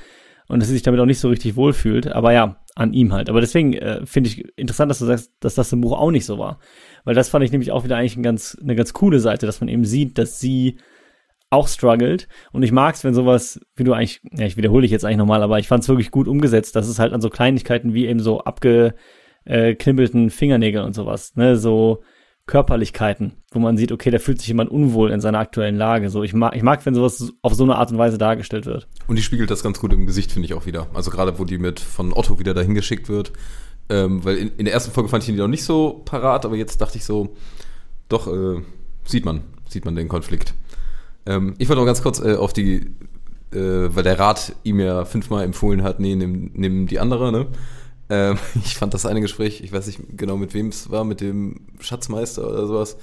und dass sie sich damit auch nicht so richtig wohlfühlt. Aber ja, an ihm halt. Aber deswegen äh, finde ich interessant, dass du sagst, dass das im Buch auch nicht so war. Weil das fand ich nämlich auch wieder eigentlich ein ganz, eine ganz coole Seite, dass man eben sieht, dass sie auch struggelt. Und ich mag es, wenn sowas, wie du eigentlich, ja, ich wiederhole ich jetzt eigentlich nochmal, aber ich fand es wirklich gut umgesetzt, dass es halt an so Kleinigkeiten wie eben so abgeknibbelten Fingernägel und sowas, ne, so Körperlichkeiten, wo man sieht, okay, da fühlt sich jemand unwohl in seiner aktuellen Lage. So, ich mag, ich mag, wenn sowas auf so eine Art und Weise dargestellt wird. Und die spiegelt das ganz gut im Gesicht, finde ich auch wieder. Also gerade, wo die mit von Otto wieder dahin geschickt wird. Ähm, weil in, in, der ersten Folge fand ich ihn noch nicht so parat, aber jetzt dachte ich so, doch, äh, sieht man, sieht man den Konflikt. Ähm, ich wollte noch ganz kurz äh, auf die, äh, weil der Rat ihm ja fünfmal empfohlen hat, nee, nimm, nimm die andere, ne? Ähm, *laughs* ich fand das eine Gespräch, ich weiß nicht genau mit wem es war, mit dem Schatzmeister oder sowas,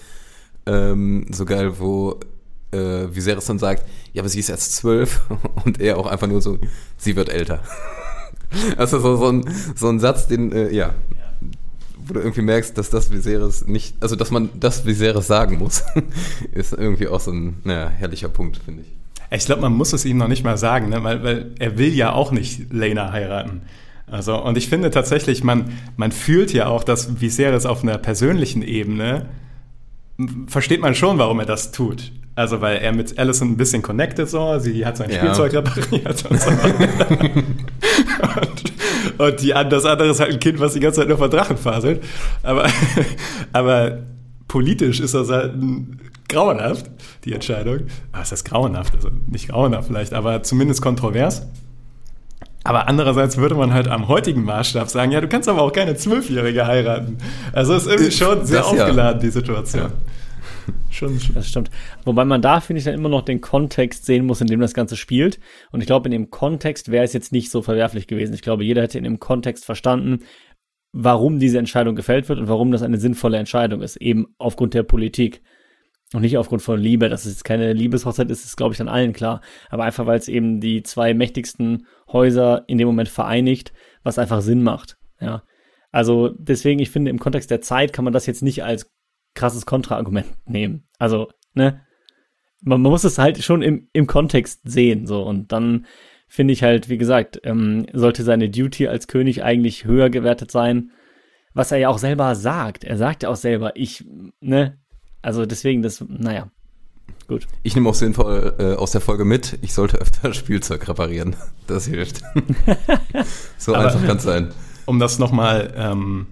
ähm, so geil, wo äh, Viserys dann sagt, ja, aber sie ist erst zwölf *laughs* und er auch einfach nur so, sie wird älter. *laughs* also so, ein, so ein Satz, den, äh, ja, wo du irgendwie merkst, dass das Viserys nicht, also dass man das Viserys sagen muss, *laughs* ist irgendwie auch so ein naja, herrlicher Punkt, finde ich. Ich glaube, man muss es ihm noch nicht mal sagen, ne? weil, weil er will ja auch nicht Lena heiraten. Also, und ich finde tatsächlich, man, man fühlt ja auch, dass Viserys auf einer persönlichen Ebene versteht man schon, warum er das tut. Also, weil er mit Alison ein bisschen connected so, sie hat sein ja. Spielzeug repariert und so. *laughs* und, die, das andere ist halt ein Kind, was die ganze Zeit nur vor Drachen faselt. Aber, *laughs* aber politisch ist das halt grauenhaft, die Entscheidung. Was ist grauenhaft? Also nicht grauenhaft vielleicht, aber zumindest kontrovers. Aber andererseits würde man halt am heutigen Maßstab sagen, ja, du kannst aber auch keine Zwölfjährige heiraten. Also ist irgendwie schon sehr das aufgeladen, ja. die Situation. Ja. *laughs* Schon, schon. Das stimmt. Wobei man da, finde ich, dann immer noch den Kontext sehen muss, in dem das Ganze spielt. Und ich glaube, in dem Kontext wäre es jetzt nicht so verwerflich gewesen. Ich glaube, jeder hätte in dem Kontext verstanden, warum diese Entscheidung gefällt wird und warum das eine sinnvolle Entscheidung ist. Eben aufgrund der Politik. Und nicht aufgrund von Liebe, dass es jetzt keine Liebeshochzeit ist, ist, glaube ich, dann allen klar. Aber einfach, weil es eben die zwei mächtigsten Häuser in dem Moment vereinigt, was einfach Sinn macht. Ja. Also deswegen, ich finde, im Kontext der Zeit kann man das jetzt nicht als krasses Kontraargument *laughs* nehmen. Also, ne? Man, man muss es halt schon im, im Kontext sehen, so. Und dann finde ich halt, wie gesagt, ähm, sollte seine Duty als König eigentlich höher gewertet sein, was er ja auch selber sagt. Er sagt ja auch selber, ich, ne, also deswegen, das, naja, gut. Ich nehme auch sinnvoll äh, aus der Folge mit, ich sollte öfter *laughs* Spielzeug reparieren. Das hilft. *laughs* so Aber, einfach kann es sein. Um das nochmal ähm,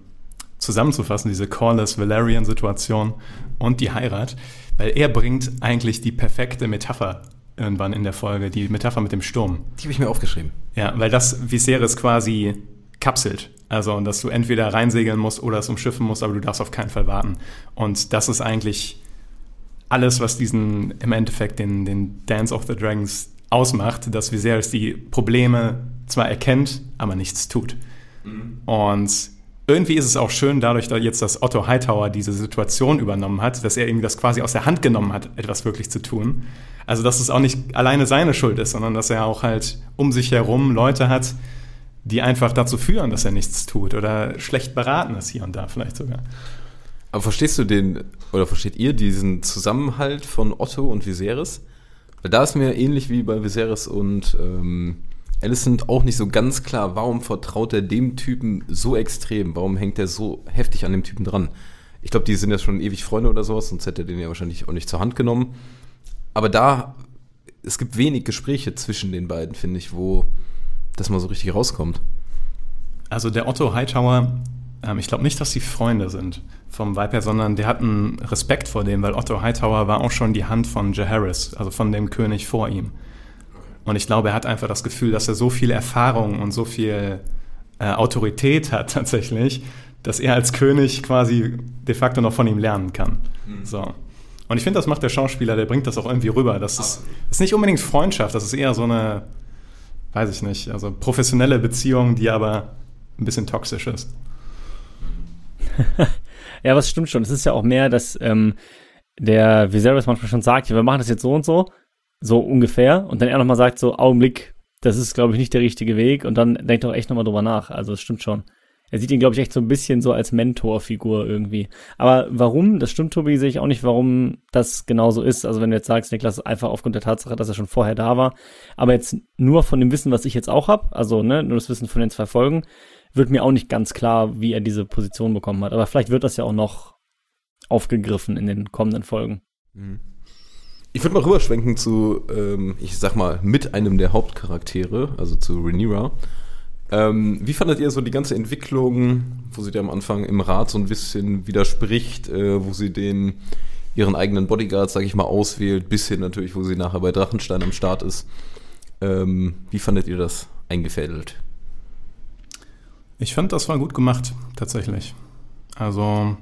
zusammenzufassen, diese Corliss Valerian-Situation und die Heirat, weil er bringt eigentlich die perfekte Metapher irgendwann in der Folge, die Metapher mit dem Sturm. Die habe ich mir aufgeschrieben. Ja, weil das Viserys quasi kapselt. Also, dass du entweder reinsegeln musst oder es umschiffen musst, aber du darfst auf keinen Fall warten. Und das ist eigentlich alles, was diesen, im Endeffekt, den, den Dance of the Dragons ausmacht, dass Viserys die Probleme zwar erkennt, aber nichts tut. Mhm. Und irgendwie ist es auch schön, dadurch, dass jetzt dass Otto Hightower diese Situation übernommen hat, dass er ihm das quasi aus der Hand genommen hat, etwas wirklich zu tun. Also, dass es auch nicht alleine seine Schuld ist, sondern dass er auch halt um sich herum Leute hat, die einfach dazu führen, dass er nichts tut oder schlecht beraten ist hier und da vielleicht sogar. Aber verstehst du den, oder versteht ihr diesen Zusammenhalt von Otto und Viserys? Weil da ist mir ähnlich wie bei Viserys und ähm, Alicent auch nicht so ganz klar, warum vertraut er dem Typen so extrem? Warum hängt er so heftig an dem Typen dran? Ich glaube, die sind ja schon ewig Freunde oder sowas, sonst hätte er den ja wahrscheinlich auch nicht zur Hand genommen. Aber da, es gibt wenig Gespräche zwischen den beiden, finde ich, wo das mal so richtig rauskommt. Also der Otto Hightower, ähm, ich glaube nicht, dass sie Freunde sind vom Vibe her, sondern der hat einen Respekt vor dem, weil Otto Hightower war auch schon die Hand von Jaehaerys, also von dem König vor ihm. Und ich glaube, er hat einfach das Gefühl, dass er so viel Erfahrung und so viel äh, Autorität hat *laughs* tatsächlich, dass er als König quasi de facto noch von ihm lernen kann. Mhm. So. Und ich finde, das macht der Schauspieler, der bringt das auch irgendwie rüber. Das ist, ist nicht unbedingt Freundschaft, das ist eher so eine, weiß ich nicht, also professionelle Beziehung, die aber ein bisschen toxisch ist. *laughs* ja, was stimmt schon. Es ist ja auch mehr, dass ähm, der Viserys manchmal schon sagt, ja, wir machen das jetzt so und so, so ungefähr, und dann er nochmal sagt, so Augenblick, das ist, glaube ich, nicht der richtige Weg, und dann denkt er auch echt nochmal drüber nach. Also es stimmt schon. Er sieht ihn, glaube ich, echt so ein bisschen so als Mentorfigur irgendwie. Aber warum, das stimmt, Tobi, sehe ich auch nicht, warum das genauso ist. Also wenn du jetzt sagst, Niklas, einfach aufgrund der Tatsache, dass er schon vorher da war. Aber jetzt nur von dem Wissen, was ich jetzt auch habe, also ne, nur das Wissen von den zwei Folgen, wird mir auch nicht ganz klar, wie er diese Position bekommen hat. Aber vielleicht wird das ja auch noch aufgegriffen in den kommenden Folgen. Mhm. Ich würde mal rüberschwenken zu, ähm, ich sag mal, mit einem der Hauptcharaktere, also zu Rhaenyra. Ähm, wie fandet ihr so die ganze Entwicklung, wo sie dir am Anfang im Rat so ein bisschen widerspricht, äh, wo sie den ihren eigenen Bodyguard, sag ich mal, auswählt, bis hin natürlich, wo sie nachher bei Drachenstein am Start ist. Ähm, wie fandet ihr das eingefädelt? Ich fand, das war gut gemacht, tatsächlich. Also,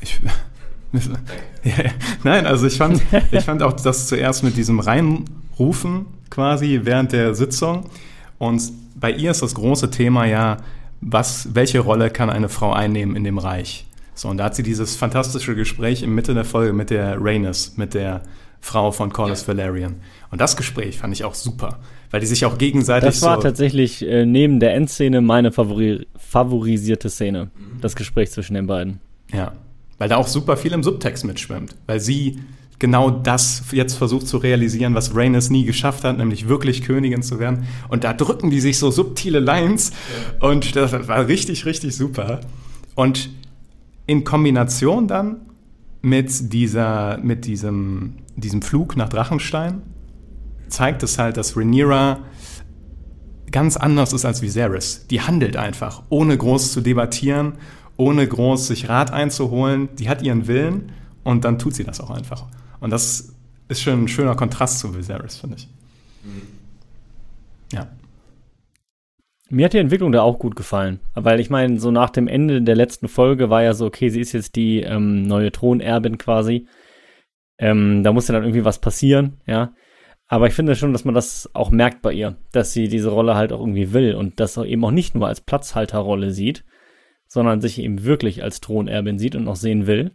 ich. *laughs* *laughs* ja, nein, also ich fand, ich fand auch das zuerst mit diesem Reinrufen quasi während der Sitzung. Und bei ihr ist das große Thema ja, was, welche Rolle kann eine Frau einnehmen in dem Reich? So, und da hat sie dieses fantastische Gespräch in Mitte der Folge mit der Rhaenys, mit der Frau von Corlys ja. Valerian. Und das Gespräch fand ich auch super, weil die sich auch gegenseitig Das war so tatsächlich äh, neben der Endszene meine favori favorisierte Szene, mhm. das Gespräch zwischen den beiden. Ja, weil da auch super viel im Subtext mitschwimmt, weil sie genau das jetzt versucht zu realisieren, was Rhaenys nie geschafft hat, nämlich wirklich Königin zu werden. Und da drücken die sich so subtile Lines ja. und das war richtig, richtig super. Und in Kombination dann mit dieser, mit diesem diesem Flug nach Drachenstein zeigt es halt, dass Rhaenyra ganz anders ist als Viserys. Die handelt einfach, ohne groß zu debattieren, ohne groß sich Rat einzuholen. Die hat ihren Willen und dann tut sie das auch einfach. Und das ist schon ein schöner Kontrast zu Viserys, finde ich. Ja. Mir hat die Entwicklung da auch gut gefallen, weil ich meine, so nach dem Ende der letzten Folge war ja so, okay, sie ist jetzt die ähm, neue Thronerbin quasi. Ähm, da muss ja dann irgendwie was passieren, ja. Aber ich finde schon, dass man das auch merkt bei ihr, dass sie diese Rolle halt auch irgendwie will und das eben auch nicht nur als Platzhalterrolle sieht, sondern sich eben wirklich als Thronerbin sieht und auch sehen will.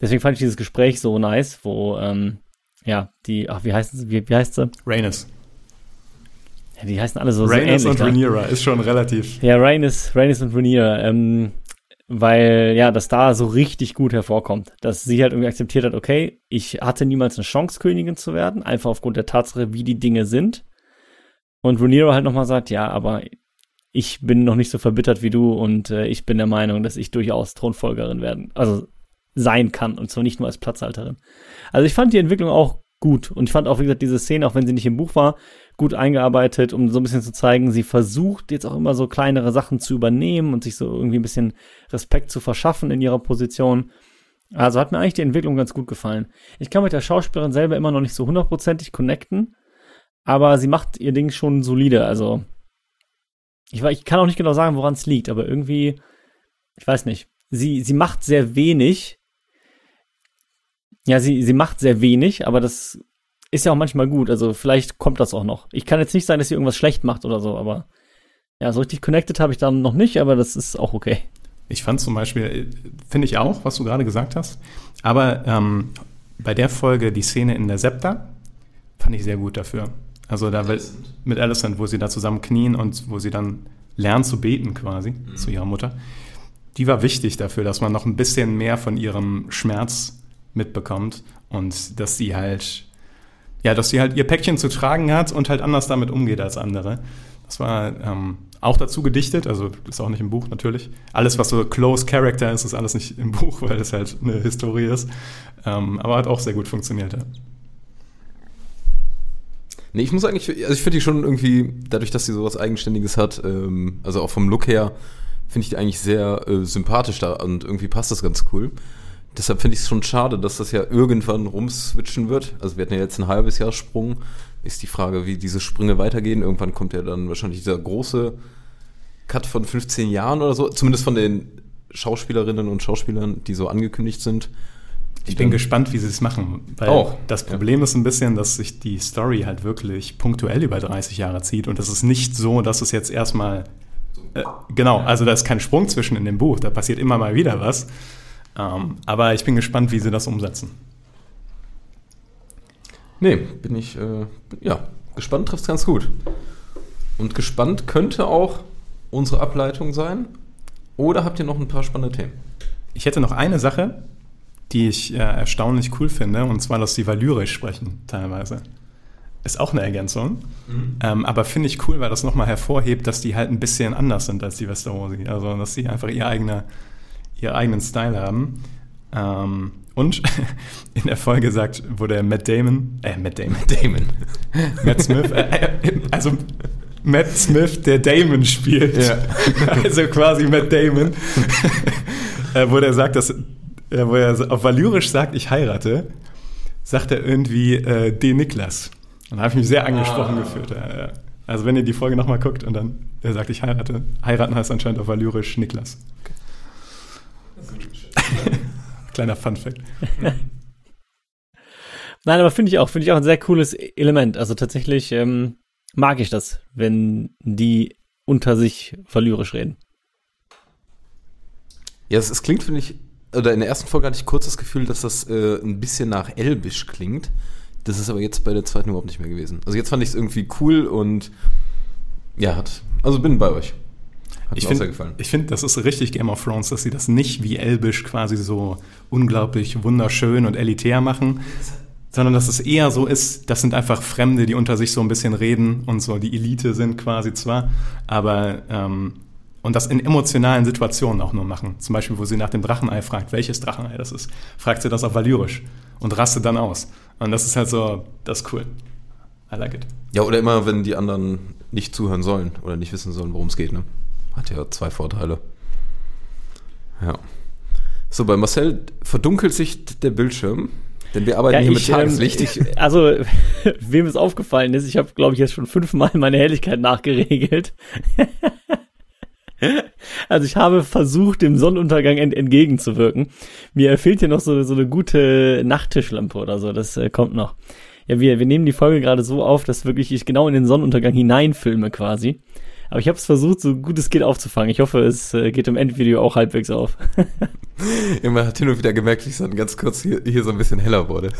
Deswegen fand ich dieses Gespräch so nice, wo, ähm, ja, die, ach, wie heißt sie, wie, wie heißt sie? Rhaenys. Ja, die heißen alle so, Rhaenys so ähnlich. und Rhaenyra ist schon relativ. Ja, Rhaenys, Rhaenys und Rhaenyra. Ähm, weil ja, das da so richtig gut hervorkommt, dass sie halt irgendwie akzeptiert hat, okay, ich hatte niemals eine Chance, Königin zu werden, einfach aufgrund der Tatsache, wie die Dinge sind. Und Rhaenyra halt nochmal sagt, ja, aber ich bin noch nicht so verbittert wie du und äh, ich bin der Meinung, dass ich durchaus Thronfolgerin werden, also sein kann und zwar nicht nur als Platzhalterin. Also ich fand die Entwicklung auch gut und ich fand auch, wie gesagt, diese Szene, auch wenn sie nicht im Buch war, gut eingearbeitet, um so ein bisschen zu zeigen, sie versucht jetzt auch immer so kleinere Sachen zu übernehmen und sich so irgendwie ein bisschen Respekt zu verschaffen in ihrer Position. Also hat mir eigentlich die Entwicklung ganz gut gefallen. Ich kann mit der Schauspielerin selber immer noch nicht so hundertprozentig connecten, aber sie macht ihr Ding schon solide. Also ich, ich kann auch nicht genau sagen, woran es liegt, aber irgendwie, ich weiß nicht. Sie, sie macht sehr wenig. Ja, sie, sie macht sehr wenig, aber das ist ja auch manchmal gut. Also vielleicht kommt das auch noch. Ich kann jetzt nicht sagen, dass sie irgendwas schlecht macht oder so, aber ja, so richtig connected habe ich dann noch nicht, aber das ist auch okay. Ich fand zum Beispiel, finde ich auch, was du gerade gesagt hast, aber ähm, bei der Folge die Szene in der Septa fand ich sehr gut dafür. Also da Alicent. mit Alicent, wo sie da zusammen knien und wo sie dann lernt zu beten quasi mhm. zu ihrer Mutter. Die war wichtig dafür, dass man noch ein bisschen mehr von ihrem Schmerz mitbekommt und dass sie halt ja, dass sie halt ihr Päckchen zu tragen hat und halt anders damit umgeht als andere. Das war ähm, auch dazu gedichtet, also ist auch nicht im Buch natürlich. Alles, was so close Character ist, ist alles nicht im Buch, *laughs* weil das halt eine Historie ist. Ähm, aber hat auch sehr gut funktioniert. Ja. Nee, ich muss eigentlich, also ich finde die schon irgendwie, dadurch, dass sie sowas Eigenständiges hat, ähm, also auch vom Look her, finde ich die eigentlich sehr äh, sympathisch da und irgendwie passt das ganz cool. Deshalb finde ich es schon schade, dass das ja irgendwann rumswitchen wird. Also wir hatten ja jetzt ein halbes Jahr Sprung. Ist die Frage, wie diese Sprünge weitergehen. Irgendwann kommt ja dann wahrscheinlich dieser große Cut von 15 Jahren oder so. Zumindest von den Schauspielerinnen und Schauspielern, die so angekündigt sind. Ich bin gespannt, wie sie es machen. Weil Auch, das Problem ist ein bisschen, dass sich die Story halt wirklich punktuell über 30 Jahre zieht. Und es ist nicht so, dass es jetzt erstmal. Äh, genau, also da ist kein Sprung zwischen in dem Buch. Da passiert immer mal wieder was. Ähm, aber ich bin gespannt, wie sie das umsetzen. Nee, bin ich, äh, ja, gespannt trifft es ganz gut. Und gespannt könnte auch unsere Ableitung sein. Oder habt ihr noch ein paar spannende Themen? Ich hätte noch eine Sache, die ich äh, erstaunlich cool finde, und zwar, dass sie valyrisch sprechen, teilweise. Ist auch eine Ergänzung. Ähm, aber finde ich cool, weil das nochmal hervorhebt, dass die halt ein bisschen anders sind als die Westerosi. Also, dass sie einfach ihr eigener, ihren eigenen Style haben. Ähm, und *laughs* in der Folge sagt, wo der Matt Damon, äh, Matt Damon, Damon. *laughs* Matt Smith, äh, äh, also Matt Smith, der Damon spielt. Ja. *laughs* Also quasi Matt Damon. äh, wo der sagt, dass, wo er auf Valyrisch sagt, ich heirate, sagt er irgendwie äh, de Niklas. Und da habe ich mich sehr angesprochen gefühlt. Ja, ja. Also wenn ihr die Folge nochmal guckt und dann er sagt, ich heirate, heiraten heißt anscheinend auf Valyrisch Niklas. *laughs* Kleiner Funfact. *laughs* Nein, aber finde ich auch, finde ich auch ein sehr cooles Element. Also tatsächlich ähm, mag ich das, wenn die unter sich valyrisch reden. Ja, es, es klingt, finde ich, oder in der ersten Folge hatte ich kurz das Gefühl, dass das äh, ein bisschen nach Elbisch klingt. Das ist aber jetzt bei der zweiten überhaupt nicht mehr gewesen. Also jetzt fand ich es irgendwie cool und ja, hat, also bin bei euch. Hat Ich finde, gefallen. ich find, das ist richtig Game of Thrones, dass sie das nicht wie Elbisch quasi so unglaublich wunderschön und elitär machen, sondern dass es eher so ist, das sind einfach Fremde, die unter sich so ein bisschen reden und so die Elite sind quasi zwar, aber ähm, und das in emotionalen Situationen auch nur machen. Zum Beispiel, wo sie nach dem Drachenei fragt, welches Drachenei das ist, fragt sie das auf Valyrisch und rastet dann aus. Und das ist halt so, das ist cool. I like it. Ja, oder immer, wenn die anderen nicht zuhören sollen oder nicht wissen sollen, worum es geht, ne? Hat ja zwei Vorteile. Ja. So, bei Marcel verdunkelt sich der Bildschirm, denn wir arbeiten hier mit ähm, Tageslicht. ich, *laughs* also, *laughs* wem es aufgefallen ist, ich habe, glaube ich, jetzt schon fünfmal meine Helligkeit nachgeregelt. *laughs* *laughs* Also ich habe versucht, dem Sonnenuntergang ent entgegenzuwirken. Mir fehlt hier noch so, so eine gute Nachttischlampe oder so. Das äh, kommt noch. Ja, wir, wir nehmen die Folge gerade so auf, dass wirklich ich genau in den Sonnenuntergang hineinfilme quasi. Aber ich habe es versucht, so gut es geht aufzufangen. Ich hoffe, es äh, geht im Endvideo auch halbwegs auf. *laughs* Immer hat hin und wieder gemerkt, wie es dann ganz kurz hier, hier so ein bisschen heller wurde.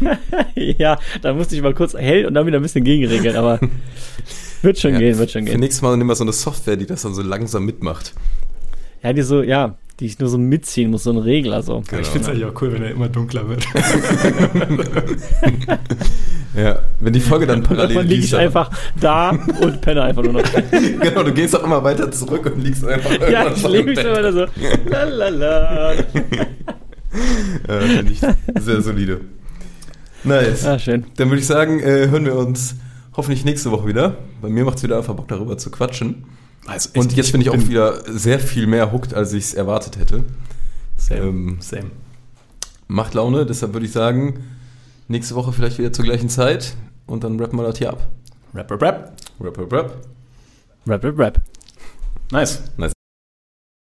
*laughs* ja, da musste ich mal kurz hell und dann wieder ein bisschen gegenregeln, aber wird schon Ja, gehen, wird schon Für gehen. nächstes Mal nimm mal so eine Software, die das dann so langsam mitmacht. Ja, die so, ja, die ich nur so mitziehen muss, so ein Regler so. Aber ich finde es eigentlich auch cool, wenn er immer dunkler wird. *laughs* Ja, wenn die Folge dann parallel Dann liege ich liest, dann- einfach da und penne einfach nur noch. *laughs* genau, du gehst auch immer weiter zurück und liegst einfach ja, irgendwann ich im mich immer so. Lalala. Äh, Finde ich sehr solide. Nice. Ah, schön. Dann würde ich sagen, äh, hören wir uns hoffentlich nächste Woche wieder. Bei mir macht es wieder einfach Bock, darüber zu quatschen. Also echt, Und jetzt bin ich auch bin- wieder sehr viel mehr hooked, als ich es erwartet hätte. Same, Ähm, same. macht Laune, deshalb würde ich sagen, nächste Woche vielleicht wieder zur gleichen Zeit und dann rappen wir das hier ab. Rap, rap, rap. Rap, rap, rap. Rap, rap, rap. Nice. Nice.